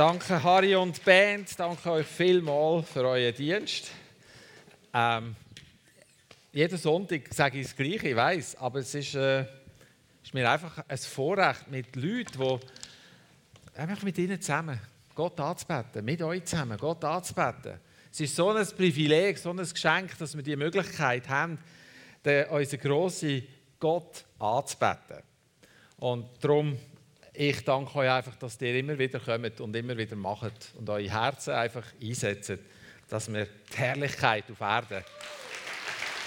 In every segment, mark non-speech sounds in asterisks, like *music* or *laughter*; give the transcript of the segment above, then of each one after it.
Danke Harry und Band, danke euch vielmals für euren Dienst. Ähm, jeden Sonntag sage ich das Gleiche, ich weiß, aber es ist, äh, ist, mir einfach ein Vorrecht mit Leuten, die einfach mit ihnen zusammen Gott anzubeten, mit euch zusammen Gott anzubeten. Es ist so ein Privileg, so ein Geschenk, dass wir die Möglichkeit haben, den, unseren grossen Gott anzubeten. Und darum ich danke euch einfach, dass ihr immer wieder kommt und immer wieder macht und eure Herzen einfach einsetzt, dass wir die Herrlichkeit auf Erden.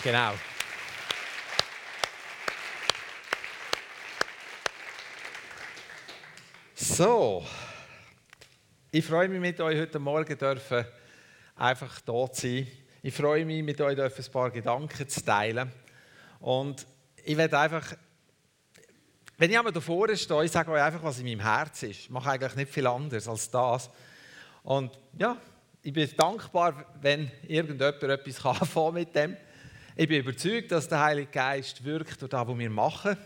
Genau. So, ich freue mich mit euch heute Morgen dürfen einfach da zu sein. Ich freue mich mit euch dürfen ein paar Gedanken zu teilen und ich werde einfach wenn ich einmal davor stehe, ich sage euch einfach, was in meinem Herz ist. Ich mache eigentlich nicht viel anderes als das. Und ja, ich bin dankbar, wenn irgendjemand etwas *laughs* anfangen mit dem. Ich bin überzeugt, dass der Heilige Geist wirkt durch das, was wir machen.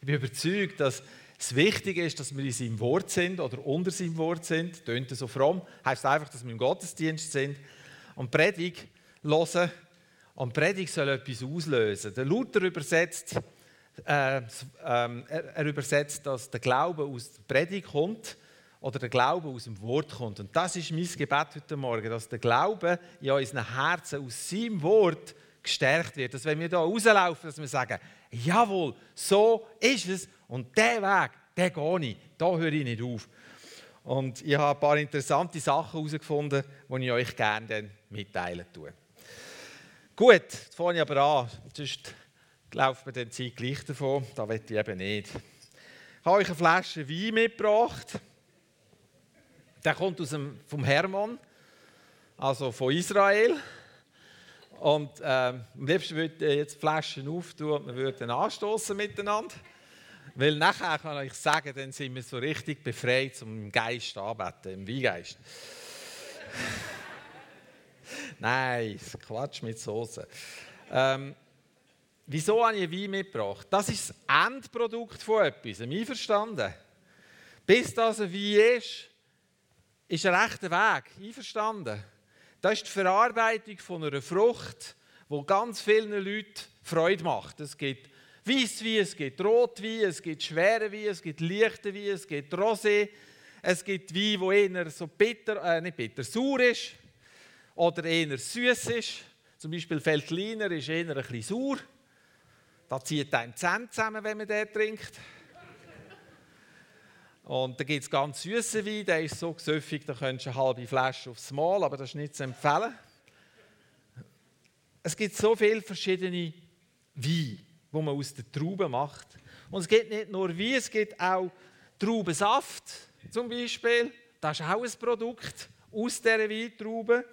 Ich bin überzeugt, dass es wichtig ist, dass wir in seinem Wort sind oder unter seinem Wort sind. Tönt so fromm. Heißt einfach, dass wir im Gottesdienst sind und Predigt hören. Und Predigt soll etwas auslösen. Der Luther übersetzt äh, ähm, er, er, übersetzt, dass der Glaube aus der Predigt kommt oder der Glaube aus dem Wort kommt. Und das ist mein Gebet heute Morgen, dass der Glaube in unseren Herzen aus seinem Wort gestärkt wird. Dass wenn wir da rauslaufen, dass wir sagen, jawohl, so ist es und der Weg, den gehe ich, da höre ich nicht auf. Und ich habe ein paar interessante Sachen herausgefunden, die ich euch gerne mitteilen tue. Gut, jetzt fange ich aber an. Sonst laufen wir dann Zeit gleich davon. Das will ich eben nicht. Ich habe euch eine Flasche Wein mitgebracht. Der kommt aus dem, vom Hermann, also von Israel. Und ähm, am liebsten würde ich jetzt die Flaschen auftun und wir würden anstoßen miteinander. Weil nachher kann ich sagen, dann sind wir so richtig befreit zum Geist anbeten, im Weingeist. *laughs* Nein, Quatsch mit Soße. Ähm, Wieso habe ich Wein mitgebracht? Das ist das Endprodukt von etwas. Einverstanden? Bis das ein Wein ist, ist ein rechter Weg. Einverstanden? Das ist die Verarbeitung von einer Frucht, die ganz vielen Leuten Freude macht. Es gibt Weisswein, es gibt Rotwein, es gibt schwere Wein, es gibt leichte Wein, es gibt Rosé, es gibt Wein, wo eher so bitter, äh, nicht bitter, sauer ist oder eher süß ist. Zum Beispiel Veltliner ist eher ein bisschen sauer. Da zieht einem Zähne zusammen, wenn man den trinkt. Und da gibt es ganz süßen Wein, der ist so gesüffig, da könntest du eine halbe Flasche aufs Mal, aber das ist nicht zu empfehlen. Es gibt so viele verschiedene Weine, die man aus den Trauben macht. Und es gibt nicht nur Wein, es gibt auch Traubensaft zum Beispiel. Das ist auch ein Produkt aus dieser Weintraube.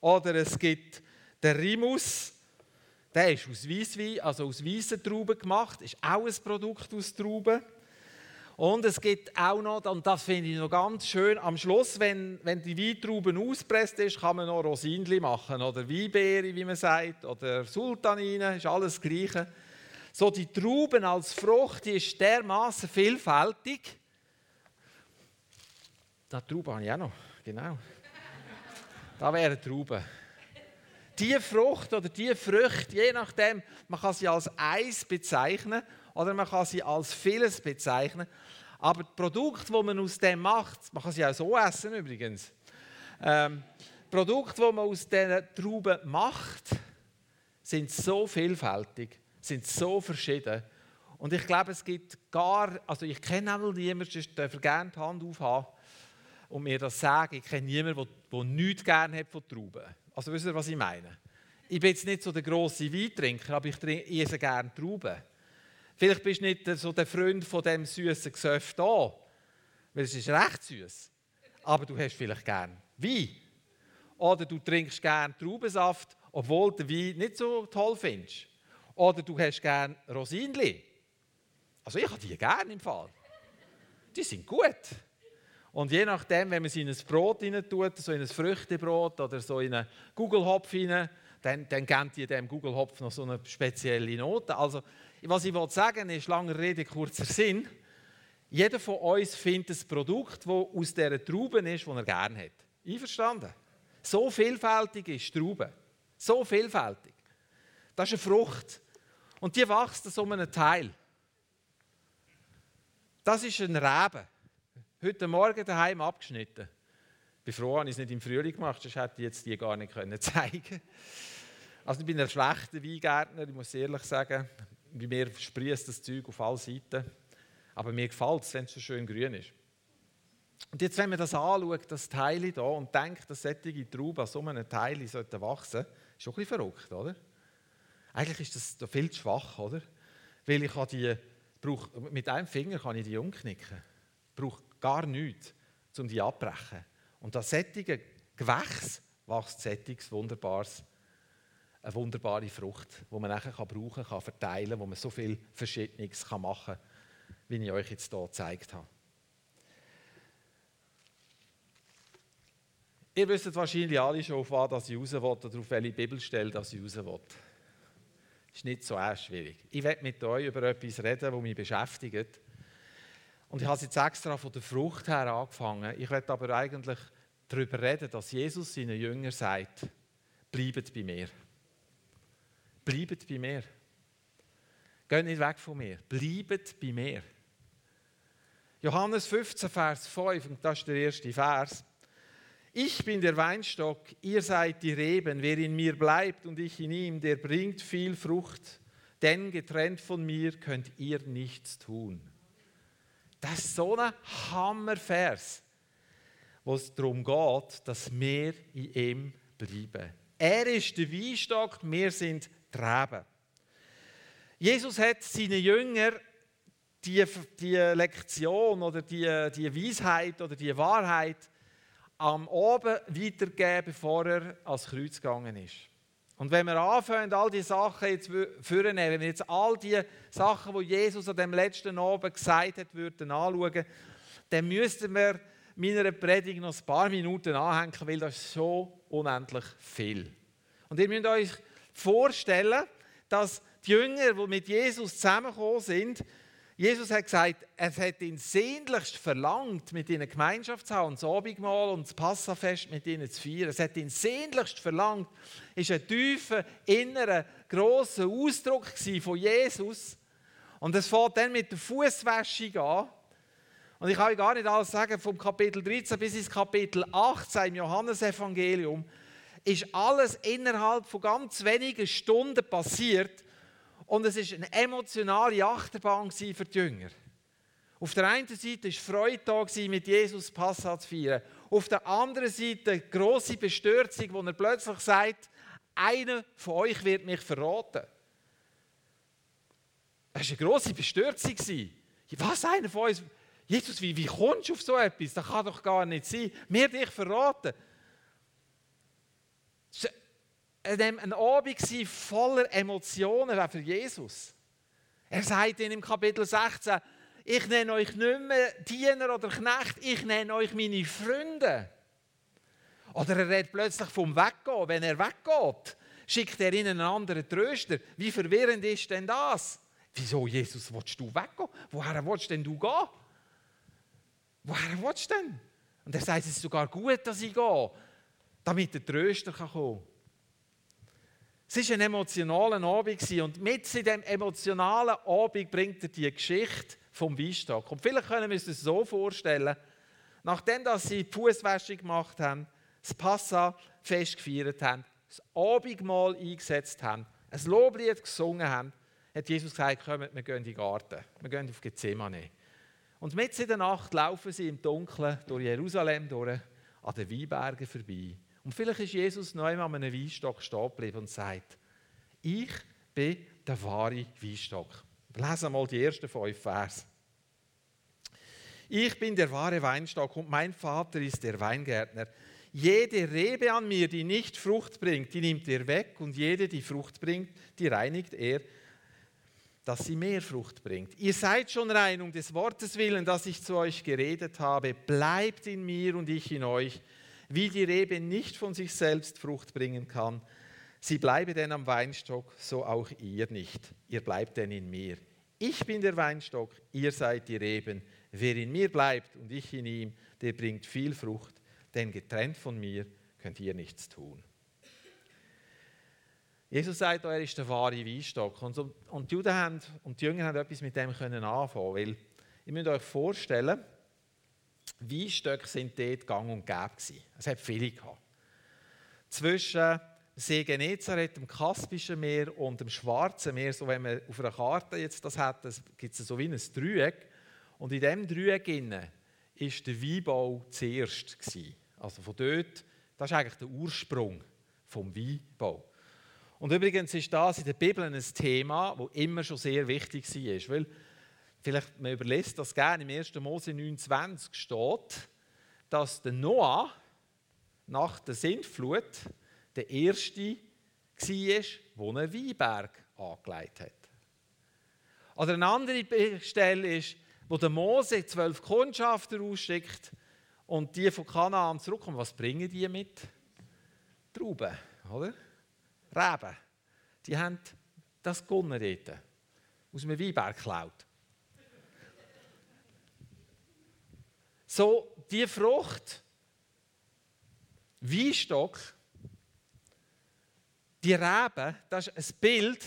Oder es gibt den Rimus, der ist aus Weisswein, also aus weißen Trauben gemacht, ist auch ein Produkt aus Trauben. Und es gibt auch noch, und das finde ich noch ganz schön, am Schluss, wenn, wenn die Weintrauben auspresst ist, kann man noch Rosinli machen oder Weinbeere, wie man sagt, oder Sultanine, ist alles das Gleiche. So die Trauben als Frucht, die ist dermaßen vielfältig. Da Trauben habe ich auch noch, genau. Da wären Trauben die Frucht oder die Früchte, je nachdem, man kann sie als Eis bezeichnen oder man kann sie als vieles bezeichnen. Aber die Produkte, die man aus dem macht, man kann sie auch so essen übrigens. Ähm, Produkte, die man aus diesen Trauben macht, sind so vielfältig, sind so verschieden. Und ich glaube, es gibt gar, also ich kenne auch niemanden, der gerne die Hand aufhaben und mir das sagen. Ich kenne niemanden, der, der nichts gerne hat von Trauben. Also wisst ihr, was ich meine? Ich bin jetzt nicht so der grosse Weintrinker, aber ich, esse gerne Trauben. Vielleicht bist du nicht so der Freund von dem süßen Gesöff da, weil es ist recht süß. Aber du hast vielleicht gerne Wein. Oder du trinkst gerne Traubensaft, obwohl du Wein nicht so toll findest. Oder du hast gerne Rosinli. Also ich habe die gerne im Fall. Die sind gut. Und je nachdem, wenn man sie in ein Brot rein tut, so in ein Früchtebrot oder so in einen Gugelhopf rein, dann, dann kennt ihr dem Gugelhopf noch so eine spezielle Note. Also, was ich sagen ist, lange Rede, kurzer Sinn. jeder von uns findet ein Produkt, das aus dieser Traube ist, das er gerne hat. Einverstanden? So vielfältig ist Traube. So vielfältig. Das ist eine Frucht. Und die wächst aus um einen Teil. Das ist ein Reben. Heute Morgen daheim abgeschnitten. Ich bin froh, dass ich es nicht im Frühling gemacht sonst hätte ich jetzt die gar nicht zeigen können. Also ich bin ein schlechter Weingärtner, ich muss ehrlich sagen. Bei mir sprießt das Zeug auf alle Seiten. Aber mir gefällt es, wenn es so schön grün ist. Und jetzt, wenn man das anschaut, das Teil hier, und denkt, dass solche Trauben an so einem Teil wachsen sollten, ist schon ein bisschen verrückt, oder? Eigentlich ist das viel zu schwach, oder? Weil ich die, brauch, mit einem Finger kann ich die umknicken. Ich brauche gar nichts, um die abbrechen. Und das sättige Gewächs wächst sättiges, wunderbares, eine wunderbare Frucht, die man nachher kann brauchen kann, verteilen, wo man so viel Verschiedenes machen kann, wie ich euch jetzt hier gezeigt habe. Ihr wisst wahrscheinlich alle schon, auf was ich raus will oder auf welche Bibelstelle ich raus will ist nicht so schwierig. Ich werde mit euch über etwas reden, das mich beschäftigt. Und ich habe jetzt extra von der Frucht her angefangen. Ich werde aber eigentlich darüber reden, dass Jesus seinen Jüngern sagt, bleibt bei mir. Bleibt bei mir. Geht nicht weg von mir. Bleibt bei mir. Johannes 15, Vers 5, und das ist der erste Vers. Ich bin der Weinstock, ihr seid die Reben. Wer in mir bleibt und ich in ihm, der bringt viel Frucht. Denn getrennt von mir könnt ihr nichts tun. Das ist so ein Hammervers, wo es darum geht, dass wir in ihm bleiben. Er ist der Weinstock, wir sind die Reben. Jesus hat seinen Jüngern die, die Lektion oder die, die Weisheit oder die Wahrheit am Abend weitergeben, bevor er ans Kreuz gegangen ist. Und wenn wir anfangen, all die Sachen jetzt vornehmen, wenn wir jetzt all die Sachen, die Jesus an dem letzten Abend gesagt hat, würden anschauen, dann müssten wir meiner Predigt noch ein paar Minuten anhängen, weil das ist so unendlich viel. Und ihr müsst euch vorstellen, dass die Jünger, die mit Jesus zusammengekommen sind, Jesus hat gesagt, er hat ihn sehnlichst verlangt, mit ihnen Gemeinschaft zu haben, das Abendmahl und das Passafest mit ihnen zu feiern. Es hat ihn sehnlichst verlangt. Es war ein tiefer, innerer, grosser Ausdruck von Jesus. Und es fängt dann mit der Fußwäschung an. Und ich kann euch gar nicht alles sagen, vom Kapitel 13 bis ins Kapitel 18 im Johannesevangelium ist alles innerhalb von ganz wenigen Stunden passiert und es war eine emotionale Achterbahn für die Jünger. Auf der einen Seite war Freude da, mit Jesus Passat zu feiern. Auf der anderen Seite grosse Bestürzung, wo er plötzlich sagt, einer von euch wird mich verraten. Das war eine grosse Bestürzung. Was, einer von uns? Jesus, wie, wie kommst du auf so etwas? Das kann doch gar nicht sein. Mir dich verraten ein Abend voller Emotionen für Jesus. Er sagt in im Kapitel 16, ich nenne euch nicht mehr Diener oder Knecht, ich nenne euch meine Freunde. Oder er redet plötzlich vom Weggehen. Wenn er weggeht, schickt er ihnen einen anderen Tröster. Wie verwirrend ist denn das? Wieso, Jesus, willst du weggehen? Woher willst denn du gehen? Woher willst du denn? Und er sagt, es ist sogar gut, dass ich gehe, damit der Tröster kommen kann. Es war ein emotionaler Abend und mit diesem emotionalen Abend bringt er die Geschichte vom Weinstock. Und vielleicht können wir uns das so vorstellen, nachdem dass sie die Fußwäsche gemacht haben, das Passa-Fest gefeiert haben, das Abendmahl eingesetzt haben, ein Loblied gesungen haben, hat Jesus gesagt, kommt, wir gehen in den Garten, wir gehen auf Gethsemane. Und mitten in der Nacht laufen sie im Dunkeln durch Jerusalem durch, an den Weinbergen vorbei. Und vielleicht ist Jesus einmal an einem Weinstock stehen geblieben und sagt, ich bin der wahre Weinstock. Lesen mal die ersten fünf Vers. Ich bin der wahre Weinstock und mein Vater ist der Weingärtner. Jede Rebe an mir, die nicht Frucht bringt, die nimmt er weg und jede, die Frucht bringt, die reinigt er, dass sie mehr Frucht bringt. Ihr seid schon rein um des Wortes willen, das ich zu euch geredet habe. Bleibt in mir und ich in euch. Wie die Rebe nicht von sich selbst Frucht bringen kann, sie bleibe denn am Weinstock, so auch ihr nicht. Ihr bleibt denn in mir. Ich bin der Weinstock, ihr seid die Reben. Wer in mir bleibt und ich in ihm, der bringt viel Frucht, denn getrennt von mir könnt ihr nichts tun. Jesus sagt, er ist der wahre Weinstock. Und, und die Juden haben, und die Jünger haben etwas mit dem können anfangen, weil ihr müsst euch vorstellen, Weinstöcke sind dort gang und gäbe. Es hat viele gehabt. Zwischen See Genezareth, dem Kaspischen Meer und dem Schwarzen Meer, so wenn man auf einer Karte jetzt das hat, gibt es so wie ein Dreieck. Und in diesem Dreieck war der Weinbau zuerst. Gewesen. Also von dort, das ist eigentlich der Ursprung vom Weinbau. Und übrigens ist das in der Bibel ein Thema, das immer schon sehr wichtig war. Weil vielleicht man überlässt das gerne, im 1. Mose 29 steht, dass der Noah nach der Sintflut der Erste war, der einen Weinberg angelegt hat. Oder eine andere Stelle ist, wo der Mose zwölf Kundschafter ausschickt und die von Kanaan zurückkommen. Was bringen die mit? Trauben, oder? Reben. Die haben das gewonnen dort. Aus einem Weinberg geklaut. So, die Frucht, Weinstock, die Reben, das ist ein Bild,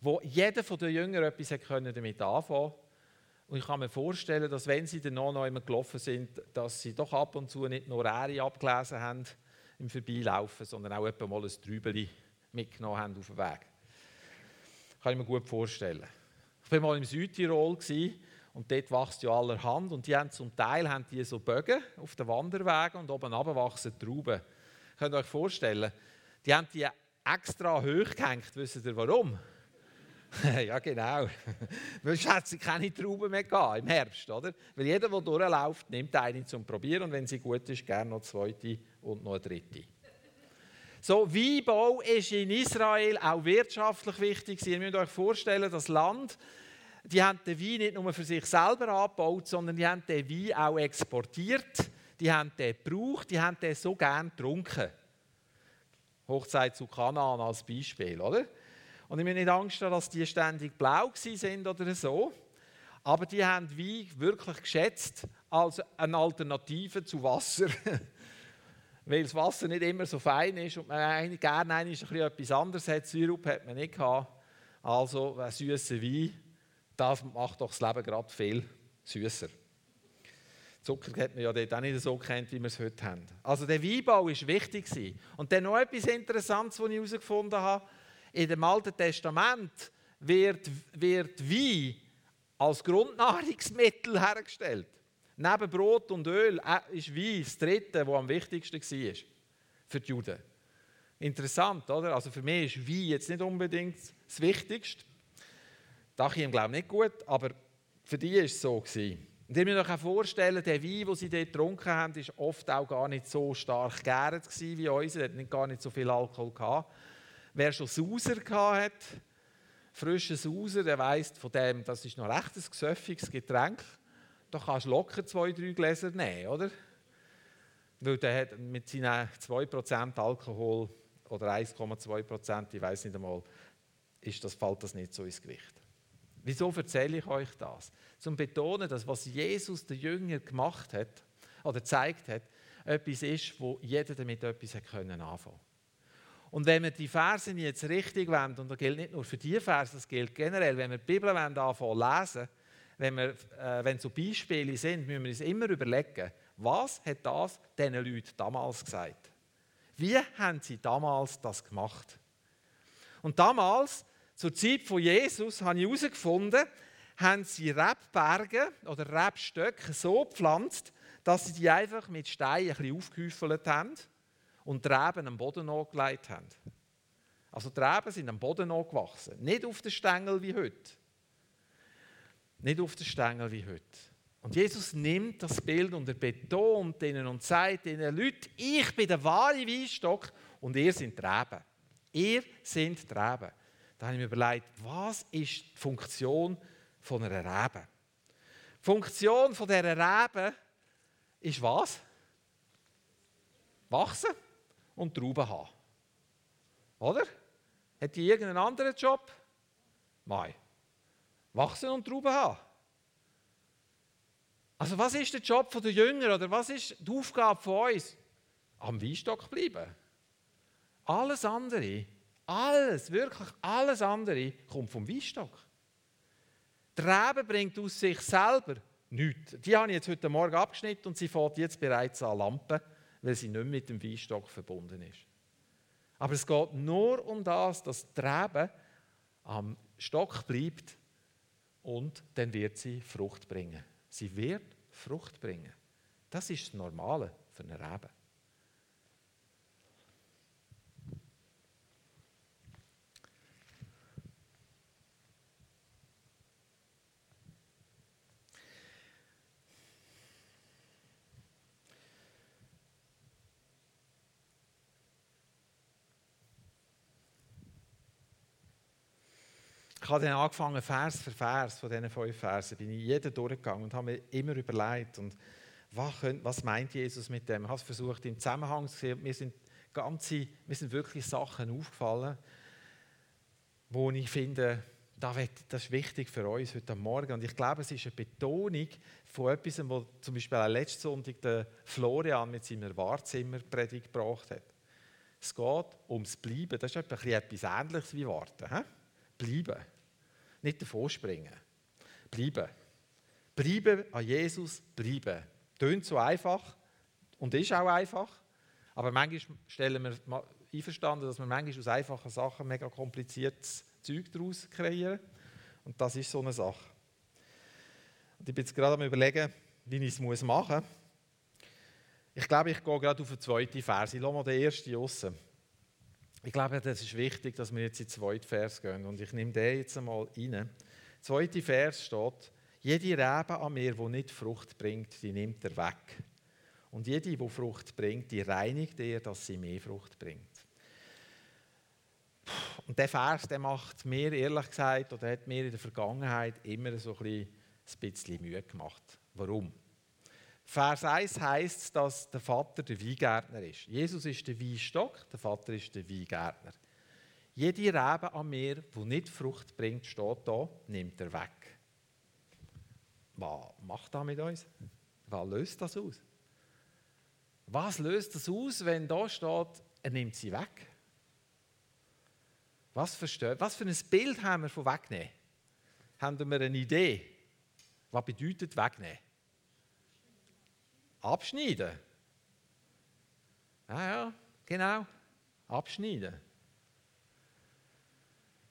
wo jeder von den Jüngern etwas damit anfangen konnte. Und ich kann mir vorstellen, dass wenn sie dann noch einmal gelaufen sind, dass sie doch ab und zu nicht nur Ähre abgelesen haben im Vorbeilaufen, sondern auch etwa mal ein Trübeli mitgenommen haben auf dem Weg. Kann ich mir gut vorstellen. Ich war mal im Südtirol und dort wächst ja allerhand und die haben zum Teil haben die so Bögen auf den Wanderwegen und oben wachsen Trauben. Könnt ihr euch vorstellen, die haben die extra hoch gehängt. Wisst ihr warum? *laughs* ja, genau. *laughs* Sonst hat keine Trauben mehr gehabt, im Herbst, oder? Weil jeder, der durchläuft, nimmt eine zum Probieren und wenn sie gut ist, gerne noch eine zweite und noch eine dritte. So, Weinbau ist in Israel auch wirtschaftlich wichtig. Ihr müsst euch vorstellen, das Land, die haben den Wein nicht nur für sich selber angebaut, sondern die haben den Wein auch exportiert. Die haben den gebraucht, die haben den so gern getrunken. Hochzeit zu Kanaan als Beispiel, oder? Und ich mir nicht Angst haben, dass die ständig blau sind oder so. Aber die haben Wein wirklich geschätzt als eine Alternative zu Wasser. *laughs* Weil das Wasser nicht immer so fein ist und man gerne ein bisschen etwas anderes hat. Syrup hat man nicht gehabt. Also ein süßer Wein, das macht doch das Leben gerade viel süßer. Zucker hat man ja dort auch nicht so kennt, wie wir es heute haben. Also der Weinbau war wichtig. Und dann noch etwas Interessantes, was ich herausgefunden habe. In dem Alten Testament wird, wird Wein als Grundnahrungsmittel *laughs* hergestellt. Neben Brot und Öl äh, ist Wein das dritte, das am wichtigsten war für die Juden. Interessant, oder? Also für mich ist Wein jetzt nicht unbedingt das Wichtigste. Das ich glaube nicht gut, aber für die war es so. Gewesen. Und ihr müsst euch vorstellen, der Wein, den sie dort getrunken haben, war oft auch gar nicht so stark gäret wie unser. Er hat gar nicht so viel Alkohol gehabt. Wer schon Sauser hat, frischen Sauser, der weiss von dem, das ist noch recht ein gesöffiges Getränk. Da kannst du locker zwei, drei Gläser nehmen, oder? Weil der hat mit seinen 2% Alkohol oder 1,2%, ich weiß nicht einmal, ist das, fällt das nicht so ins Gewicht. Wieso erzähle ich euch das? Zum Betonen, dass was Jesus der Jünger gemacht hat oder gezeigt hat, etwas ist, wo jeder damit etwas anfangen konnte. Und wenn wir die Verse jetzt richtig wenden, und das gilt nicht nur für die Verse, das gilt generell, wenn wir die Bibel anfangen lesen, wenn, wir, äh, wenn so Beispiele sind, müssen wir uns immer überlegen, was hat das diesen Leuten damals gesagt? Wie haben sie damals das gemacht? Und damals zur Zeit von Jesus habe ich herausgefunden, haben sie Rebberge oder Rebstöcke so gepflanzt, dass sie die einfach mit Steinen ein bisschen aufgehäufelt haben und die Reben am Boden angelegt haben. Also die Reben sind am Boden angewachsen, nicht auf den Stängel wie heute. Nicht auf den Stängel wie heute. Und Jesus nimmt das Bild und er betont ihnen und sagt ihnen, Leute, ich bin der wahre Weinstock und ihr seid die Reben. Ihr seid die Reben. Da habe ich mir überlegt, was ist die Funktion von einer Rebe? Die Funktion von dieser Rebe ist was? Wachsen und Trauben haben. Oder? Hat die irgendeinen anderen Job? Nein. Wachsen und Trauben haben. Also was ist der Job der Jünger oder was ist die Aufgabe von uns? Am Weinstock bleiben. Alles andere, alles, wirklich alles andere kommt vom Weinstock. Die Rebe bringt aus sich selber nichts. Die habe ich jetzt heute Morgen abgeschnitten und sie fährt jetzt bereits an Lampen, weil sie nicht mit dem Weinstock verbunden ist. Aber es geht nur um das, dass die Rebe am Stock bleibt und dann wird sie Frucht bringen. Sie wird Frucht bringen. Das ist das Normale für eine Rebe. Ich habe dann angefangen, Vers für Vers von diesen fünf Versen, bin ich jeden durchgegangen und habe mir immer überlegt, und was, könnt, was meint Jesus mit dem? Ich habe es versucht im Zusammenhang zu sehen. Mir sind, ganze, mir sind wirklich Sachen aufgefallen, wo ich finde, das ist wichtig für uns heute Morgen. Und ich glaube, es ist eine Betonung von etwas, was zum Beispiel auch letzten Sonntag der Florian mit seiner Wahrzimmerpredigt gebracht hat. Es geht ums Bleiben. Das ist etwas Ähnliches wie Warten. He? Bleiben. Nicht davor springen. Bleiben. Bleiben an Jesus, bleiben. Tönt so einfach und ist auch einfach. Aber manchmal stellen wir einverstanden, dass wir manchmal aus einfachen Sachen mega kompliziertes Zeug daraus kreieren. Und das ist so eine Sache. Und ich bin jetzt gerade am überlegen, wie ich es machen muss. Ich glaube, ich gehe gerade auf den zweiten Vers. Ich lasse mal den ersten raus. Ich glaube, das ist wichtig, dass wir jetzt in den zweiten Vers gehen. Und ich nehme den jetzt einmal rein. Der zweite Vers steht, jede Rebe an mir, die nicht Frucht bringt, die nimmt er weg. Und jede, die Frucht bringt, die reinigt er, dass sie mehr Frucht bringt. Und der Vers, der macht mir ehrlich gesagt, oder hat mir in der Vergangenheit immer so ein bisschen Mühe gemacht. Warum? Vers 1 heißt, dass der Vater der Weingärtner ist. Jesus ist der Weinstock, der Vater ist der Weingärtner. Jede Rebe an mir, die nicht Frucht bringt, steht da, nimmt er weg. Was macht das mit uns? Was löst das aus? Was löst das aus, wenn da steht, er nimmt sie weg? Was, versteht, was für ein Bild haben wir von wegnehmen? Haben wir eine Idee? Was bedeutet wegnehmen? Abschneiden. Ja, ja, genau. Abschneiden.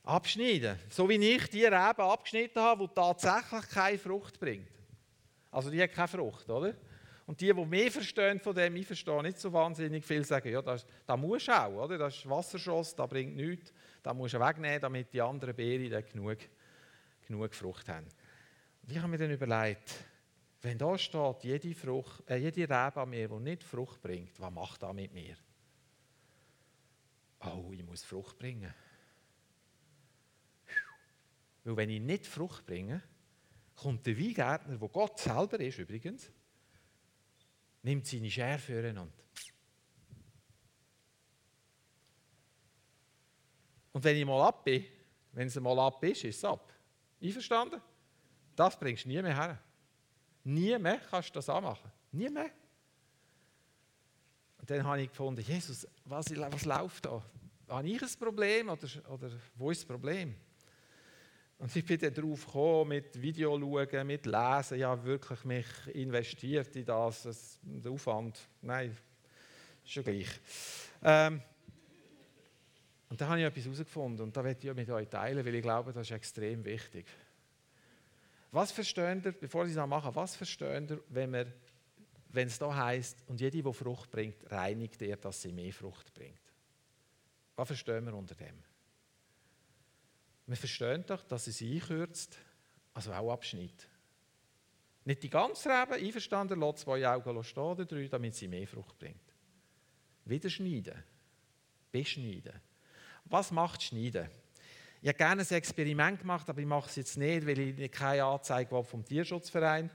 Abschneiden. So wie ich die Rebe abgeschnitten habe, die tatsächlich keine Frucht bringt. Also die hat keine Frucht, oder? Und die, die mehr verstehen von dem, ich verstehe nicht so wahnsinnig viel, sagen, ja, das, das muss auch, oder? Das ist Wasserschoss, das bringt nichts. Das musst du wegnehmen, damit die anderen Beeren dann genug, genug Frucht haben. Und ich habe mir dann überlegt, wenn da steht, jede, Frucht, äh, jede Rebe an mir, die nicht Frucht bringt, was macht das mit mir? Oh, ich muss Frucht bringen. Weil wenn ich nicht Frucht bringe, kommt der Weingärtner, wo Gott selber ist übrigens, nimmt seine Schere für und Und wenn ich mal ab bin, wenn es mal ab ist, ist es ab. Einverstanden? Das bringst du nie mehr her. Nie mehr kannst du das anmachen. Nie mehr. Und dann habe ich gefunden, Jesus, was, was läuft da? Habe ich ein Problem oder, oder wo ist das Problem? Und ich bin dann darauf gekommen, mit Video schauen, mit Lesen, ja wirklich mich investiert in das, das der Aufwand, nein, ist schon gleich. Ähm, und da habe ich etwas herausgefunden und da werde ich mit euch teilen, weil ich glaube, das ist extrem wichtig. Was verstehen ihr, bevor ich es mache, was verstehen ihr, wenn, wir, wenn es da heißt und jede, die Frucht bringt, reinigt er, dass sie mehr Frucht bringt? Was verstehen wir unter dem? Wir verstehen doch, dass es einkürzt, also auch abschneidet. Nicht die ganze Rebe, einverstanden, lässt zwei Augen stehen oder drei, damit sie mehr Frucht bringt. Wieder schneiden, beschneiden. Was macht Schneiden? Ich hätte gerne ein Experiment gemacht, aber ich mache es jetzt nicht, weil ich keine Anzeige vom Tierschutzverein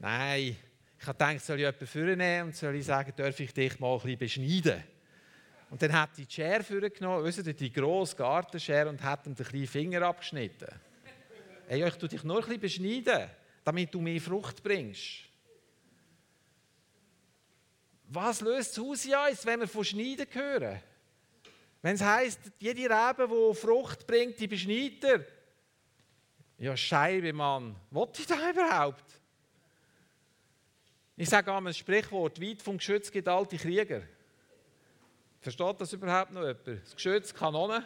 Nein, ich habe gedacht, soll ich jemanden vornehmen und soll ich sagen, darf ich dich mal ein bisschen beschneiden? Und dann hat die Schere vorgenommen, die grosse Gartenschere und hat ihm den kleinen Finger abgeschnitten. Hey, ich tue dich nur ein bisschen beschneiden. damit du mehr Frucht bringst. Was löst das Haus in wenn wir von Schneiden hören? Wenn es heisst, jede Rebe, die Frucht bringt, die beschneidet er. Ja, Scheibe, Mann. Was ich da überhaupt? Ich sage einmal ein Sprichwort: weit vom Geschütz gibt alte Krieger. Versteht das überhaupt noch jemand? Das Geschütz, Kanonen,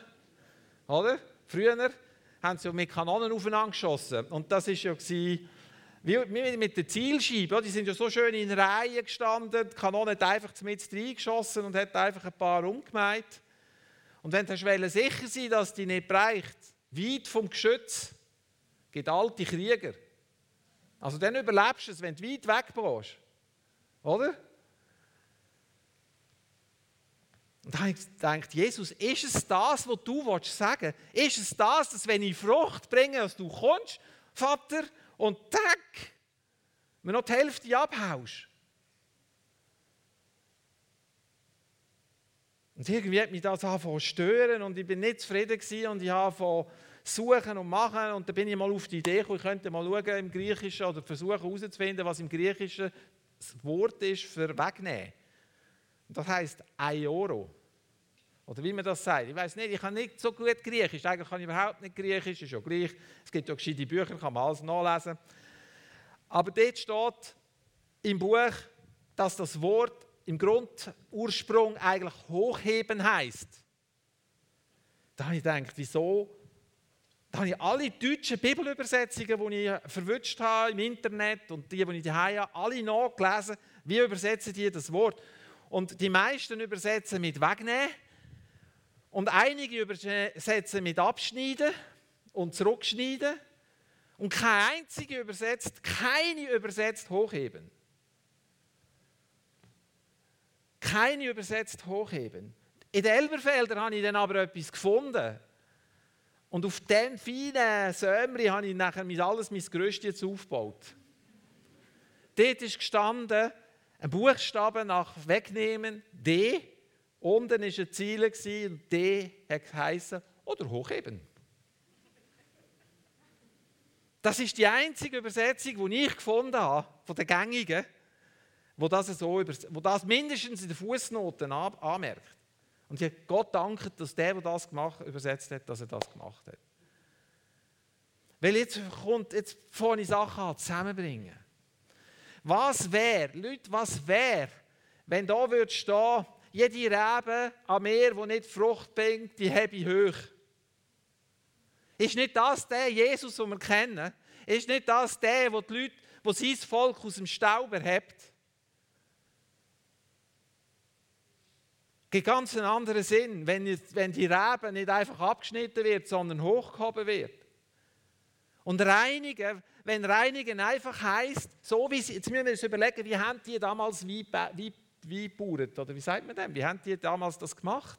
oder? Früher haben sie mit Kanonen aufeinander geschossen. Und das war ja wie mit der Zielscheibe. Die sind ja so schön in Reihen gestanden. Die Kanone hat einfach mit reingeschossen und hat einfach ein paar umgemeint. Und wenn du sicher sein dass die nicht bereicht, weit vom Geschütz, gibt alte Krieger. Also dann überlebst du es, wenn du weit weg bist. Oder? Und dann gedacht, Jesus, ist es das, was du sagen willst? Ist es das, dass wenn ich Frucht bringe, dass du kommst, Vater, und tack, mir noch die Hälfte abhaust? Und irgendwie hat mich das angefangen zu stören und ich bin nicht zufrieden gewesen und ich habe suchen und machen und dann bin ich mal auf die Idee gekommen, ich könnte mal schauen im Griechischen oder versuchen herauszufinden, was im Griechischen das Wort ist für wegnehmen. Das heißt Euro. Oder wie man das sagt. Ich weiß nicht, ich kann nicht so gut Griechisch. Eigentlich kann ich überhaupt nicht Griechisch, ist ja gleich. Es gibt ja gescheite Bücher, kann man alles nachlesen. Aber dort steht im Buch, dass das Wort im Grundursprung eigentlich hochheben heißt. Da habe ich gedacht, wieso? Da habe ich alle deutschen Bibelübersetzungen, die ich verwünscht habe im Internet und die, die ich daheim habe, alle nachgelesen. Wie übersetzen die das Wort? Und die meisten übersetzen mit wegnehmen und einige übersetzen mit abschneiden und zurückschneiden und kein einziger übersetzt, keine übersetzt hochheben. Keine übersetzt hochheben. In den Elberfeldern habe ich dann aber etwas gefunden. Und auf diesen feinen Sömri habe ich nachher alles mein Größtes aufgebaut. Dort ist gestanden, ein Buchstaben nach wegnehmen, D. Unten war ein Ziel und D geheißen, oder hochheben. Das ist die einzige Übersetzung, die ich gefunden habe, von den gängigen, wo das, so wo das mindestens in den Fußnoten anmerkt. Und ich habe Gott danken, dass der, der das gemacht, übersetzt hat, dass er das gemacht hat. Weil jetzt kommt, jetzt vorne Sachen zusammenbringen. Was wäre, Leute, was wäre, wenn da würde stehen, jede Rebe am Meer, die nicht Frucht bringt, die habe ich hoch. Ist nicht das der Jesus, den wir kennen? Ist nicht das der, wo die Leute, wo sein Volk aus dem Staub erhebt? Gibt ganz einen anderen Sinn, wenn, wenn die Rebe nicht einfach abgeschnitten wird, sondern hochgehoben wird. Und reinigen, wenn reinigen einfach heißt, so wie sie, jetzt müssen wir uns überlegen, wie haben die damals wie, wie, wie bauert, oder wie sagt man denn, wie haben die damals das gemacht?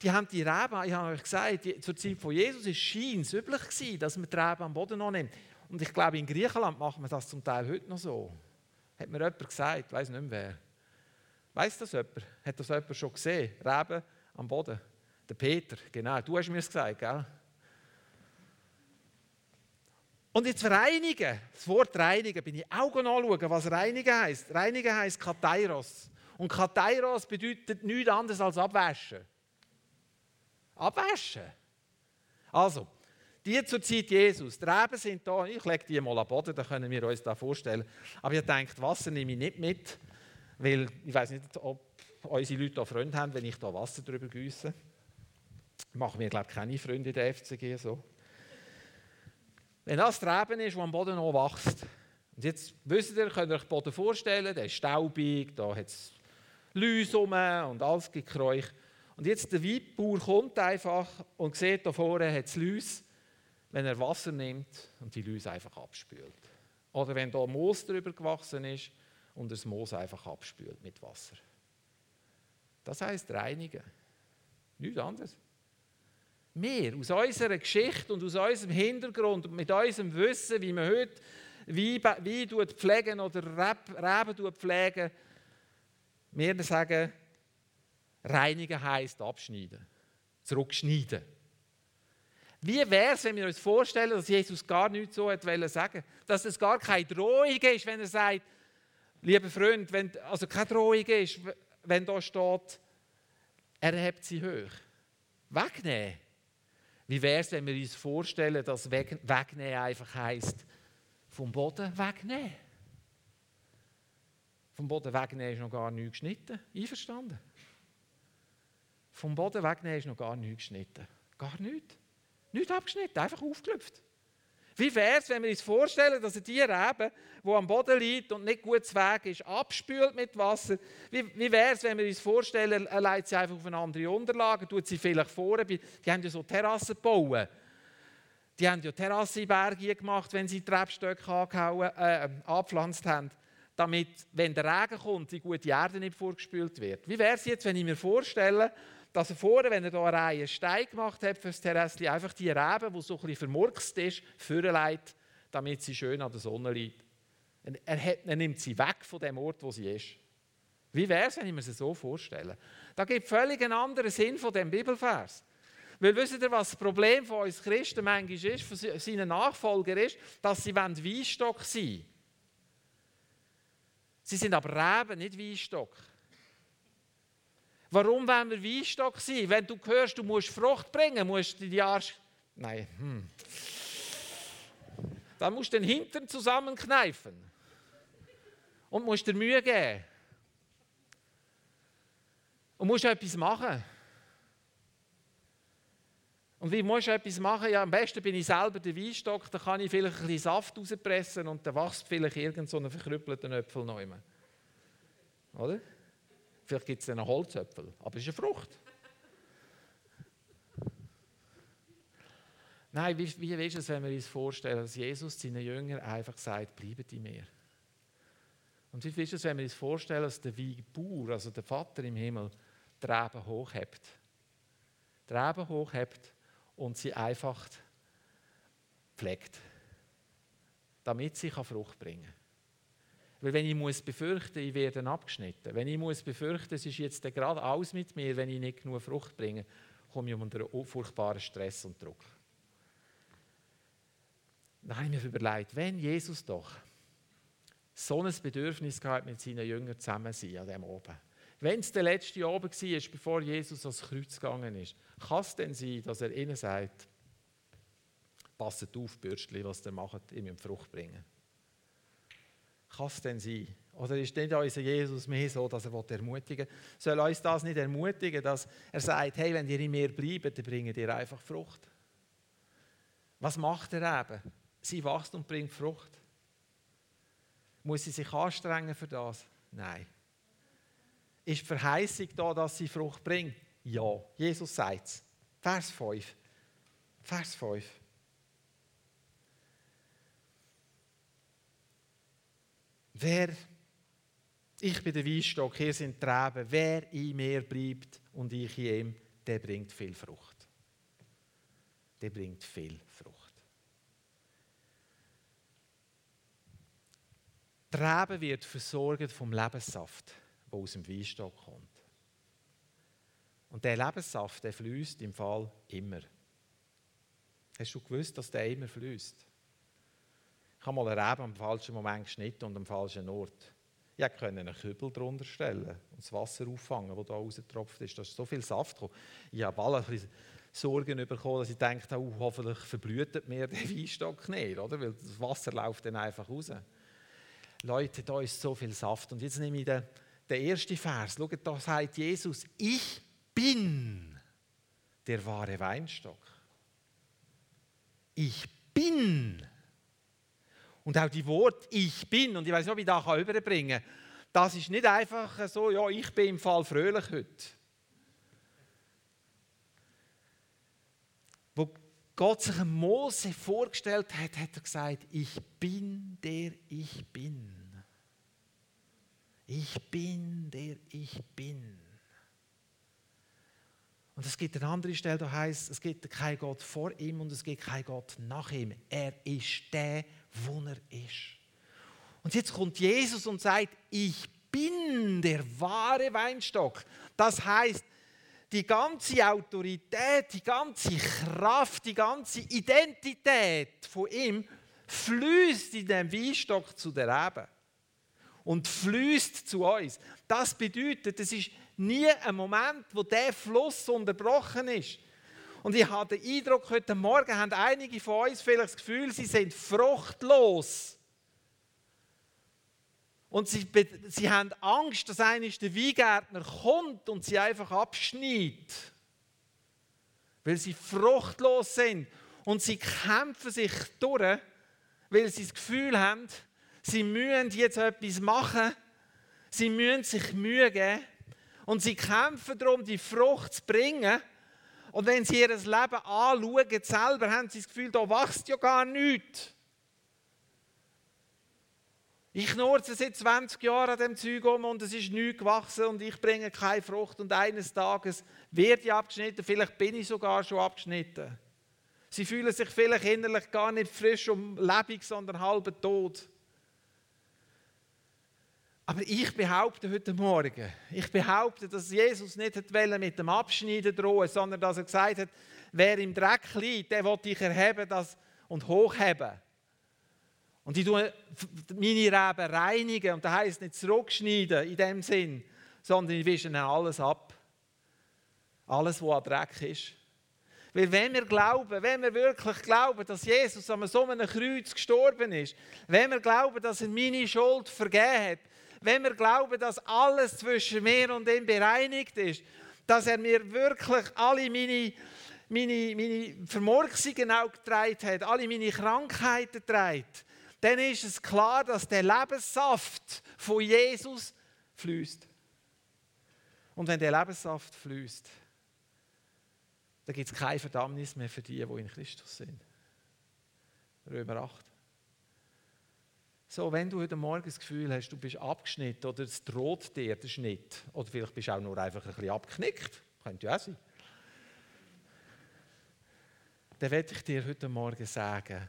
Die haben die Reben, ich habe euch gesagt, die, zur Zeit von Jesus ist es üblich gewesen, dass man die Reben am Boden noch nimmt. Und ich glaube, in Griechenland macht man das zum Teil heute noch so. Hat mir jemand gesagt, ich weiß nicht mehr wer. Weiß das jemand? Hat das jemand schon gesehen? Reben am Boden. Der Peter, genau. Du hast mir das gesagt, gell? Und jetzt reinigen, das Wort reinigen, bin ich auch anschauen, was reinigen heißt. Reinigen heißt Katairos. Und Katairos bedeutet nichts anderes als abwaschen. Abwaschen. Also, die zur Zeit Jesus, die Reben sind da, ich lege die mal am Boden, dann können wir uns das vorstellen. Aber ihr denkt, Wasser nehme ich nicht mit, weil ich weiß nicht, ob unsere Leute da Freunde haben, wenn ich da Wasser drüber gieße. Machen wir, glaube ich, keine Freunde in der FCG so. Wenn das der Reben ist, der am Boden noch wächst, und jetzt wisst ihr, könnt ihr euch den Boden vorstellen, der ist staubig, da hat es Läuse und alles gekräuch. Und jetzt der Weinbauer kommt einfach und sieht, da vorne hat es Läuse, wenn er Wasser nimmt und die Läuse einfach abspült. Oder wenn da Moos drüber gewachsen ist und das Moos einfach abspült mit Wasser. Das heißt reinigen. Nichts anderes. Wir, aus unserer Geschichte und aus unserem Hintergrund und mit unserem Wissen, wie wir heute wie, wie pflegen oder Reben pflegen, wir sagen, reinigen heisst abschneiden, zurückschneiden. Wie wäre es, wenn wir uns vorstellen, dass Jesus gar nichts so hat sagen Dass es gar keine Drohung ist, wenn er sagt, lieber Freund, wenn, also keine Drohung ist, wenn da steht, er hebt sie hoch. Wegnehmen. Wie wäre es, wenn wir uns vorstellen, dass wegnehmen einfach heisst, vom Boden wegnehmen? Vom Boden wegnehmen ist noch gar nichts geschnitten. Einverstanden? Vom Boden wegnehmen ist noch gar nichts geschnitten. Gar nichts. Nicht abgeschnitten, einfach aufgelüpft. Wie wäre es, wenn wir uns vorstellen, dass ein Tier eben, wo am Boden liegt und nicht gut zu Weg ist, abspült mit Wasser? Wie, wie wäre es, wenn wir uns vorstellen, er leitet sie einfach auf eine andere Unterlage, tut sie vielleicht vor, die haben ja so Terrassen gebaut. Die haben ja Terrassenberge gemacht, wenn sie Treppstöcke äh, angepflanzt haben, damit, wenn der Regen kommt, die gute Erde nicht vorgespült wird. Wie wäre es jetzt, wenn ich mir vorstelle, dass er vorne, wenn er hier eine Reihe Steine gemacht hat für das Terrassli, einfach die Rebe, die so ein bisschen vermurkst ist, vorlegt, damit sie schön an der Sonne liegt. Er, hat, er nimmt sie weg von dem Ort, wo sie ist. Wie wäre es, wenn ich mir das so vorstelle? Da gibt völlig einen anderen Sinn von dem Bibelvers. Weil wisst ihr, was das Problem von uns Christen manchmal ist, von seinen Nachfolgern ist, dass sie Weinstock sein wollen. Sie sind aber Reben, nicht Weinstock. Warum wollen wir Weinstock sein? Wenn du hörst, du musst Frucht bringen, musst du die Arsch... Nein, hm. Dann musst du den Hintern zusammenkneifen. Und musst dir Mühe geben. Und musst etwas machen. Und wie musst du etwas machen? Ja, am besten bin ich selber der Weinstock, dann kann ich vielleicht ein bisschen Saft rauspressen und dann wächst vielleicht irgend so einen verkrüppelten Äpfel neu. Oder? Vielleicht gibt es einen Holzöpfel, aber es ist eine Frucht. Nein, wie, wie ist es, wenn wir uns vorstellen, dass Jesus seinen Jüngern einfach sagt, bleibt in mir? Und wie ist es, wenn wir uns vorstellen, dass der Weinbauer, also der Vater im Himmel, die Reben hochhebt? Die Reben hochhebt und sie einfach pflegt, damit sie Frucht bringen kann. Weil wenn ich muss befürchten, ich werde abgeschnitten, wenn ich muss befürchten, es ist jetzt gerade alles mit mir, wenn ich nicht genug Frucht bringe, komme ich unter furchtbaren Stress und Druck. Dann habe ich mir überlegt, wenn Jesus doch so ein Bedürfnis gehabt mit seinen Jüngern zusammen sein an dem oben. Wenn es der letzte oben war, bevor Jesus ans Kreuz gegangen ist, kann es denn sein, dass er ihnen sagt, passet auf, Bürstchen, was ihr macht, ihr müsst Frucht bringen kann es denn sein? Oder ist nicht unser Jesus mehr so, dass er ermutigen will? Soll uns das nicht ermutigen, dass er sagt, hey, wenn ihr in mir bleibt, dann bringt ihr einfach Frucht? Was macht er eben? Sie wächst und bringt Frucht. Muss sie sich anstrengen für das? Nein. Ist die Verheißung da, dass sie Frucht bringt? Ja. Jesus sagt es. Vers 5. Vers 5. Wer, ich bin der Weinstock, hier sind die Reben, wer in mir bleibt und ich in ihm, der bringt viel Frucht. Der bringt viel Frucht. Die Rebe wird versorgt vom Lebenssaft, der aus dem Weinstock kommt. Und der Lebenssaft, der fließt im Fall immer. Hast du gewusst, dass der immer fließt? Ich habe mal Rebe am falschen Moment geschnitten und am falschen Ort. Ich konnte einen Kübel drunter stellen und das Wasser auffangen, das da rausgetropft ist. Da ist so viel Saft gekommen. Ich habe alle ein bisschen Sorgen bekommen, dass ich dachte, oh, hoffentlich verblüht mir der Weinstock nicht, oder? weil das Wasser läuft dann einfach raus. Leute, da ist so viel Saft. Und jetzt nehme ich den, den ersten Vers. Schaut, da sagt Jesus, ich bin der wahre Weinstock. Ich bin und auch die Wort Ich bin, und ich weiß nicht, wie ich das überbringen kann, das ist nicht einfach so, ja, ich bin im Fall fröhlich heute. Wo Gott sich Mose vorgestellt hat, hat er gesagt, ich bin der ich bin. Ich bin der ich bin. Und es gibt eine andere Stelle, da heißt, es gibt keinen Gott vor ihm und es gibt keinen Gott nach ihm. Er ist der, wo er ist. Und jetzt kommt Jesus und sagt, ich bin der wahre Weinstock. Das heißt, die ganze Autorität, die ganze Kraft, die ganze Identität von ihm fließt in dem Weinstock zu der Rebe und fließt zu uns. Das bedeutet, es ist nie ein Moment, wo der Fluss unterbrochen ist. Und ich habe den Eindruck, heute Morgen haben einige von uns vielleicht das Gefühl, sie sind fruchtlos. Und sie, sie haben Angst, dass eines der Weingärtner kommt und sie einfach abschneidet. Weil sie fruchtlos sind. Und sie kämpfen sich durch, weil sie das Gefühl haben, sie müssen jetzt etwas machen. Sie müssen sich Mühe geben. Und sie kämpfen darum, die Frucht zu bringen. Und wenn sie ihr Leben anschauen, selber haben sie das Gefühl, da wächst ja gar nichts. Ich knurze seit 20 Jahren an dem Zeug um und es ist nichts gewachsen und ich bringe keine Frucht und eines Tages werde ich abgeschnitten, vielleicht bin ich sogar schon abgeschnitten. Sie fühlen sich vielleicht innerlich gar nicht frisch und lebendig, sondern halb tot. Aber ich behaupte heute Morgen, ich behaupte, dass Jesus nicht mit dem Abschneiden drohen, sondern dass er gesagt hat, wer im Dreck liegt, der will dich erheben und hochheben. Und ich tue meine Reben reinigen. Und das heisst nicht zurückschneiden in dem Sinn, sondern ich wische alles ab. Alles, was an Dreck ist. Weil wenn wir glauben, wenn wir wirklich glauben, dass Jesus an so einem Kreuz gestorben ist, wenn wir glauben, dass er meine Schuld vergeben hat, wenn wir glauben, dass alles zwischen mir und ihm bereinigt ist, dass er mir wirklich alle meine, meine, meine Vermurksungen auch getragen hat, alle meine Krankheiten trägt, dann ist es klar, dass der Lebenssaft von Jesus fließt. Und wenn der Lebenssaft fließt, dann gibt es keine Verdammnis mehr für die, die in Christus sind. Römer 8. So, wenn du heute Morgen das Gefühl hast, du bist abgeschnitten oder es droht dir der Schnitt, oder vielleicht bist du auch nur einfach ein bisschen abgeknickt, könnte ja auch sein, dann werde ich dir heute Morgen sagen,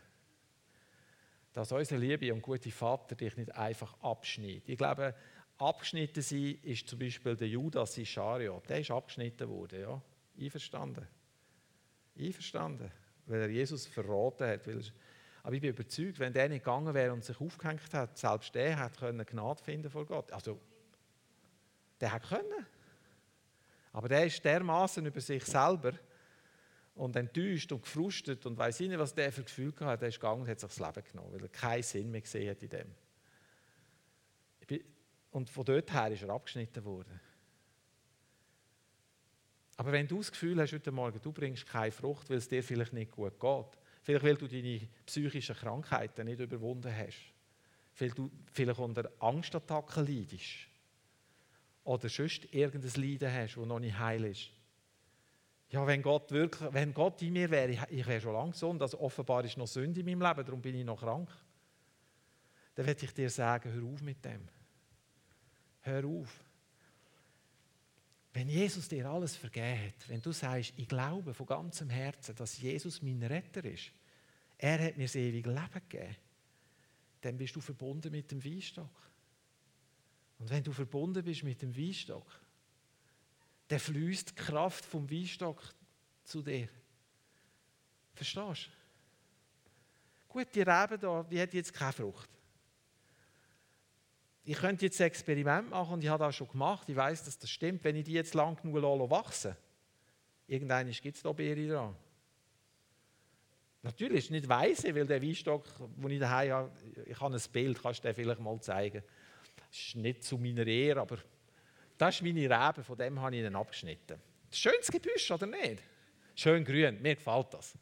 dass unser liebe und gute Vater dich nicht einfach abschneidet. Ich glaube, abgeschnitten sein ist zum Beispiel der Judas Ischariot. Der ist abgeschnitten worden, ja. Einverstanden. Einverstanden. Weil er Jesus verraten hat. Er, aber ich bin überzeugt, wenn der nicht gegangen wäre und sich aufgehängt hat, selbst der hat können Gnade finden vor Gott. Also, der hat können. Aber der ist dermaßen über sich selber und enttäuscht und gefrustet und weiß nicht, was der für Gefühl hatte. Er ist gegangen und hat sich das Leben genommen, weil er keinen Sinn mehr gesehen hat in dem. Und von dort her ist er abgeschnitten worden. Aber wenn du das Gefühl hast, heute Morgen, du bringst keine Frucht, weil es dir vielleicht nicht gut geht, vielleicht weil du deine psychischen Krankheiten nicht überwunden hast, weil du vielleicht unter Angstattacken leidest oder sonst irgendein Leiden hast, das noch nicht heil ist, ja, wenn Gott wirklich, wenn Gott in mir wäre, ich, wäre schon lange gesund, also offenbar ist noch Sünde in meinem Leben, darum bin ich noch krank. Dann werde ich dir sagen, hör auf mit dem. Hör auf. Wenn Jesus dir alles vergeben hat, wenn du sagst, ich glaube von ganzem Herzen, dass Jesus mein Retter ist, er hat mir das ewige Leben gegeben, dann bist du verbunden mit dem Weinstock. Und wenn du verbunden bist mit dem Weinstock, dann fließt die Kraft vom Weinstock zu dir. Verstehst du? Gut, die Rebe da, die hat jetzt keine Frucht. Ich könnte jetzt ein Experiment machen und ich habe das schon gemacht. Ich weiß, dass das stimmt. Wenn ich die jetzt lang genug wachsen irgendwann gibt es da Beere dran. Natürlich nicht weise, weil der Weinstock, den ich daheim habe, ich habe ein Bild, kannst du dir vielleicht mal zeigen. Das ist nicht zu meiner Ehre, aber das ist meine Rebe, von dem habe ich ihn abgeschnitten. Schönes Gebüsch, oder nicht? Schön grün, mir gefällt das.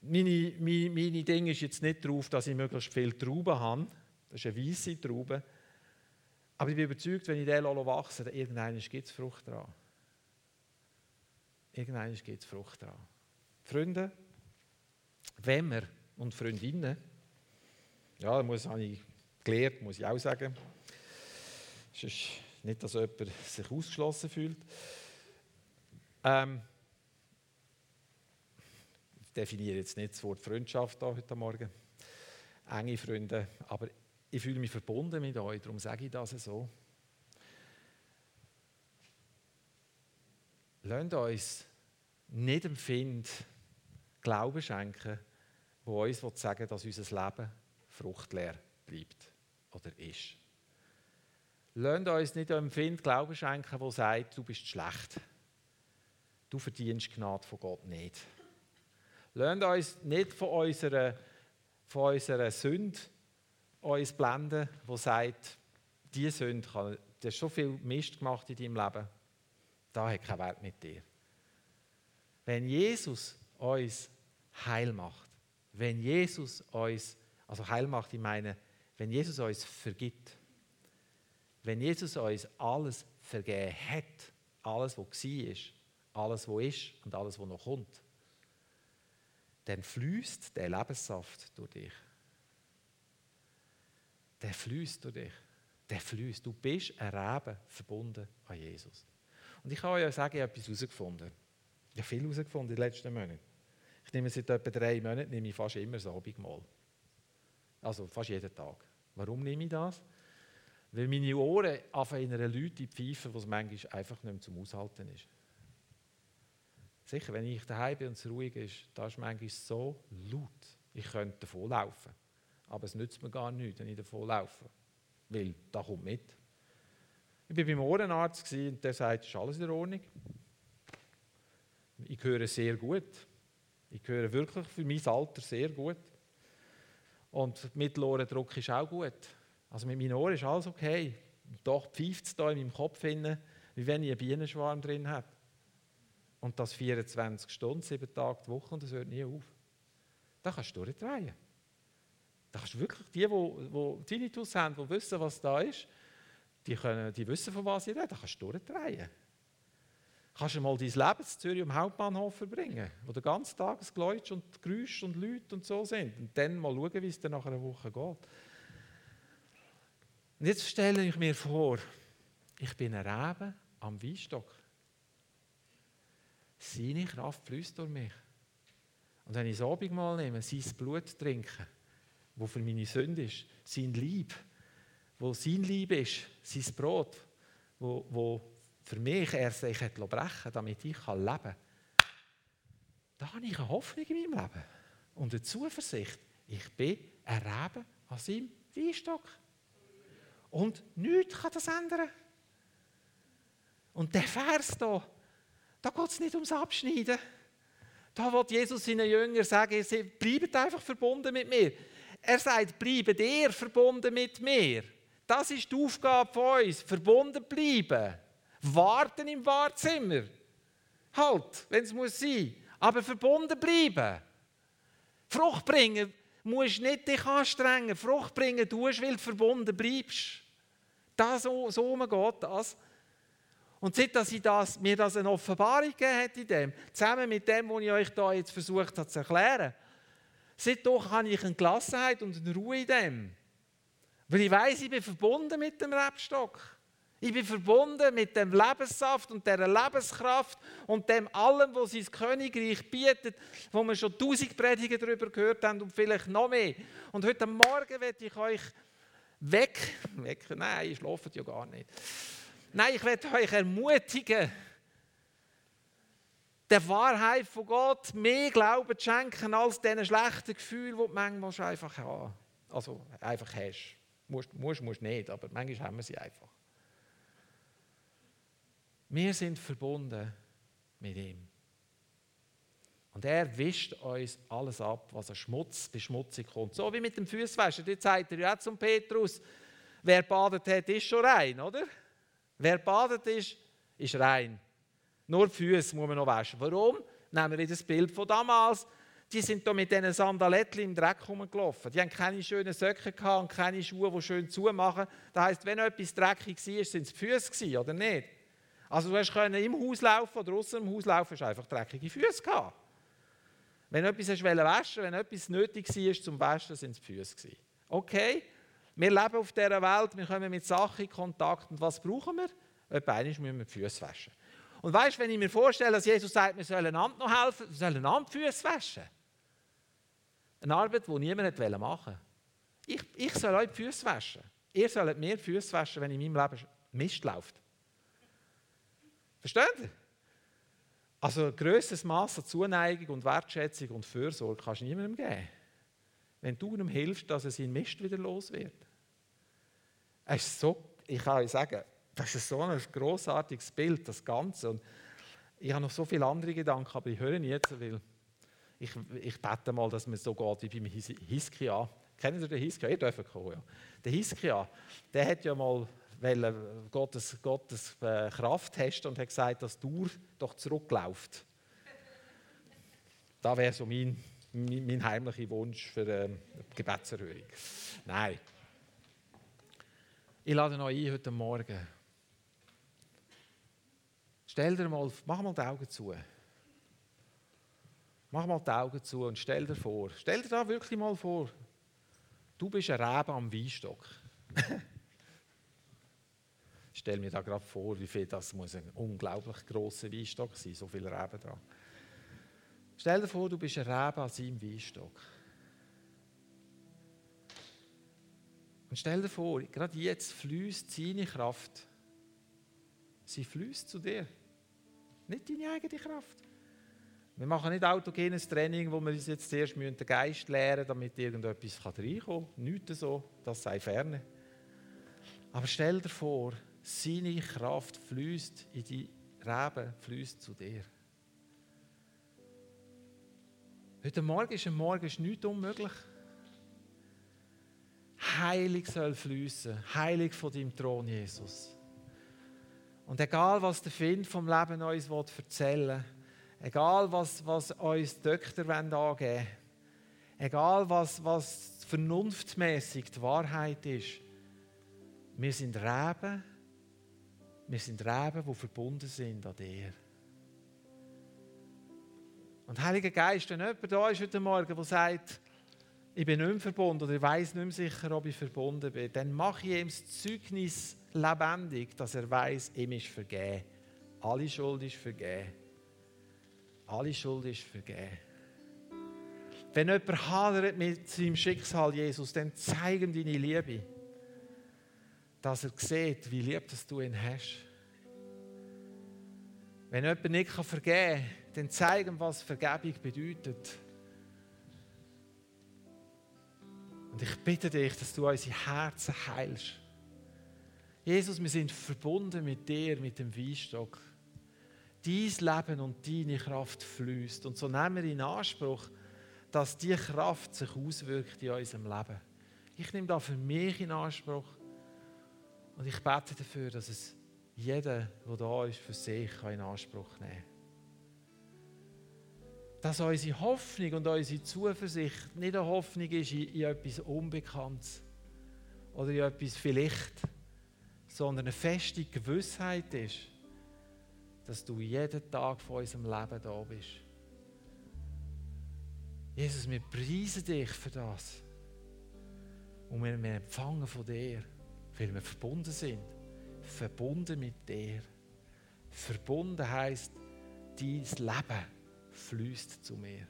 Meine, meine, meine Ding ist jetzt nicht darauf, dass ich möglichst viele Trauben habe. Das ist eine weisse Traube. Aber ich bin überzeugt, wenn ich den wachse, dann irgendwann gibt es Frucht dran. Irgendwann gibt es Frucht dran. Freunde, wenn wir und Freundinnen, ja, das habe ich gelernt, muss ich auch sagen, Sonst nicht, dass jemand sich ausgeschlossen fühlt. Ähm, ich definiere jetzt nicht das Wort Freundschaft da heute Morgen. Enge Freunde, aber ich fühle mich verbunden mit euch, darum sage ich das so. lasst uns nicht dem Find Glauben schenken, wo uns sagen dass unser Leben fruchtleer bleibt oder ist. Lasst uns nicht dem Find Glauben schenken, wo sagt, du bist schlecht. Du verdienst Gnade von Gott nicht. Lasst uns nicht von unserer, von unserer Sünde uns blenden, wo sagt, diese Sünde kann, du hast so viel Mist gemacht in deinem Leben, da hat keinen Wert mit dir. Wenn Jesus uns heil macht, wenn Jesus uns, also heil macht, ich meine, wenn Jesus uns vergibt, wenn Jesus uns alles vergeben hat, alles, was war, alles, was ist und alles, was noch kommt, dann fließt der Lebenssaft durch dich. Der fließt durch dich. Der fließt. Du bist ein Reben verbunden an Jesus. Und ich kann euch sagen, ich habe etwas herausgefunden. Ich habe viel herausgefunden in den letzten Monaten. Ich nehme seit etwa drei Monaten nehme ich fast immer das Abendmahl. Also fast jeden Tag. Warum nehme ich das? Weil meine Ohren anfangen in einer Leute pfeifen, was manchmal einfach nicht mehr zum Aushalten ist. Sicher, wenn ich daheim bin und es ruhig ist, da ist manchmal so laut, ich könnte davon laufen. Aber es nützt mir gar nichts, wenn ich davon laufe. Weil da kommt mit. Ich war beim Ohrenarzt und der sagt, ist alles in Ordnung. Ich höre sehr gut. Ich höre wirklich für mein Alter sehr gut. Und Mittelohrendruck ist auch gut. Also mit meinen Ohren ist alles okay. Doch pfeift es da in meinem Kopf hin, wie wenn ich einen Bienenschwarm drin habe. Und das 24 Stunden, sieben Tage die Woche und das hört nie auf. Da kannst du durchdrehen. Da kannst wirklich, die, die, Tinnitus haben, die wissen, was da ist, die, können, die wissen, von was ich rede, da kannst du durchdrehen. Kannst du mal dein Leben in Zürich am Hauptbahnhof verbringen, wo der ganze Tag ein Geläutsch und Geräusche und Leute und so sind. Und dann mal schauen, wie es dann nach einer Woche geht. Und jetzt stelle ich mir vor, ich bin ein Reben am Weinstock. Seine Kraft fließt durch mich. Und wenn ich das Abendmahl nehme, sein Blut trinke, wo für meine Sünde ist, sein Lieb, wo sein Lieb ist, sein Brot, wo, wo für mich er sich hat brechen damit ich leben kann. Da habe ich eine Hoffnung in meinem Leben und eine Zuversicht. Ich bin ein Reben an seinem Weinstock. Und nichts kann das ändern. Und der Vers hier, da geht es nicht ums Abschneiden. Da wird Jesus seinen Jüngern sagen, sie bleiben einfach verbunden mit mir. Er sagt, bleibt ihr verbunden mit mir. Das ist die Aufgabe von uns, verbunden bleiben. Warten im Wahrzimmer. Halt, wenn es muss sein. Aber verbunden bleiben. Frucht bringen musst nicht dich anstrengen. Frucht bringen tust, weil du verbunden bleibst. Das, so, so geht das. Und seit dass ich das, mir das eine Offenbarung gegeben hat in dem, zusammen mit dem, was ich euch da jetzt versucht habe zu erklären, seitdem habe ich eine Gelassenheit und eine Ruhe in dem. Weil ich weiß, ich bin verbunden mit dem Rebstock. Ich bin verbunden mit dem Lebenssaft und der Lebenskraft und dem allem, was sein Königreich bietet, wo wir schon tausend Predigen darüber gehört haben und vielleicht noch mehr. Und heute Morgen werde ich euch weg, weg nein, ich schlafe ja gar nicht. Nein, ich werde euch ermutigen, der Wahrheit von Gott mehr Glauben zu schenken als diesen schlechten Gefühlen, die du manchmal einfach haben. Also einfach hast. Musst, musst, musst nicht, aber manchmal haben wir sie einfach. Wir sind verbunden mit ihm. Und er wischt uns alles ab, was an Schmutz, Beschmutzung kommt. So wie mit dem Fußwäscher. Jetzt sagt er ja zum Petrus, wer badet hat, ist schon rein, oder? Wer badet ist, ist rein. Nur die Füße muss man noch waschen. Warum? Nehmen wir das Bild von damals. Die sind da mit diesen Sandaletten im Dreck rumgelaufen. Die haben keine schönen Söcke gehabt und keine Schuhe, die schön zumachen. Das heisst, wenn etwas dreckig war, sind es die Füße oder nicht? Also du hast im Haus laufen oder draußen im Haus laufen, hast einfach dreckige Füße gehabt. Wenn etwas hast waschen wenn etwas nötig war zum Waschen, sind es die Füße. Okay, wir leben auf dieser Welt, wir kommen mit Sachen in Kontakt. Und was brauchen wir? Etwa müssen wir die Füße waschen. Und weißt du, wenn ich mir vorstelle, dass Jesus sagt, wir sollen einander noch helfen, wir sollen einander Füße waschen. Eine Arbeit, die niemand machen wollte. Ich, ich soll euch die Füße waschen. Ihr sollt mir die Füße waschen, wenn in meinem Leben Mist läuft. Versteht ihr? Also ein grösseres Maß an Zuneigung und Wertschätzung und Fürsorge kannst du niemandem geben. Wenn du ihm hilfst, dass er seinen Mist wieder los wird. Es ist so, ich kann euch sagen, das ist so ein großartiges Bild, das Ganze. Und ich habe noch so viele andere Gedanken, aber ich höre nicht jetzt, weil ich, ich bete mal, dass mir so geht wie beim Hiskia. Kennen Sie den Hiskia? Ihr dürft kommen, ja. Der Hiskia, der hat ja mal Gottes, Gottes äh, Kraft testen und hat gesagt, dass du doch zurückläuft. Das wäre so mein, mein, mein, heimlicher Wunsch für ähm, Gebetserhörung. Nein. Ich lade noch ein heute Morgen. Stell dir mal, mach mal die Augen zu. Mach mal die Augen zu und stell dir vor, stell dir da wirklich mal vor, du bist ein Rebe am Weinstock. *laughs* ich stelle mir da gerade vor, wie viel das muss ein unglaublich grosser Weinstock sein, so viele Reben dran. Stell dir vor, du bist ein Rebe an seinem Weinstock. Und stell dir vor, gerade jetzt fließt seine Kraft. Sie fließt zu dir. Nicht deine eigene Kraft. Wir machen nicht autogenes Training, wo wir uns jetzt zuerst den Geist lehren damit irgendetwas reinkommen kann. Nichts so, das sei ferne. Aber stell dir vor, seine Kraft fließt in die Reben, fließt zu dir. Heute Morgen ist ein Morgen ist nichts unmöglich. Heilig soll fließen, heilig von deinem Thron, Jesus. Und egal, was der Find vom Leben uns erzählen will, egal, was, was uns die Doktor angeben egal, was, was vernunftmäßig die Wahrheit ist, wir sind Reben, wir sind Reben, die verbunden sind an dir. Und Heiliger Geist, wenn jemand da ist heute Morgen, der sagt, ich bin nicht mehr verbunden oder ich weiß nicht mehr sicher, ob ich verbunden bin, dann mache ich ihm das Zeugnis lebendig, dass er weiß, ihm ist vergeben. Alle Schuld ist vergeben. Alle Schuld ist vergeben. Wenn jemand hadert mit seinem Schicksal, Jesus, dann zeig ihm deine Liebe. Dass er sieht, wie lieb du ihn hast. Wenn jemand nicht vergeben kann, dann zeig ihm, was Vergebung bedeutet. Und ich bitte dich, dass du unsere Herzen heilst. Jesus, wir sind verbunden mit dir, mit dem Weinstock. Dein Leben und deine Kraft fließt. Und so nehmen wir in Anspruch, dass diese Kraft sich auswirkt in unserem Leben. Ich nehme das für mich in Anspruch. Und ich bete dafür, dass es jeder, der da ist, für sich in Anspruch nehmen kann dass unsere Hoffnung und unsere Zuversicht nicht eine Hoffnung ist in, in etwas Unbekanntes oder in etwas vielleicht, sondern eine feste Gewissheit ist, dass du jeden Tag von unserem Leben da bist. Jesus, wir preisen dich für das. Und wir, empfangen von dir, weil wir verbunden sind. Verbunden mit dir. Verbunden heißt dein Leben fließt zu mir.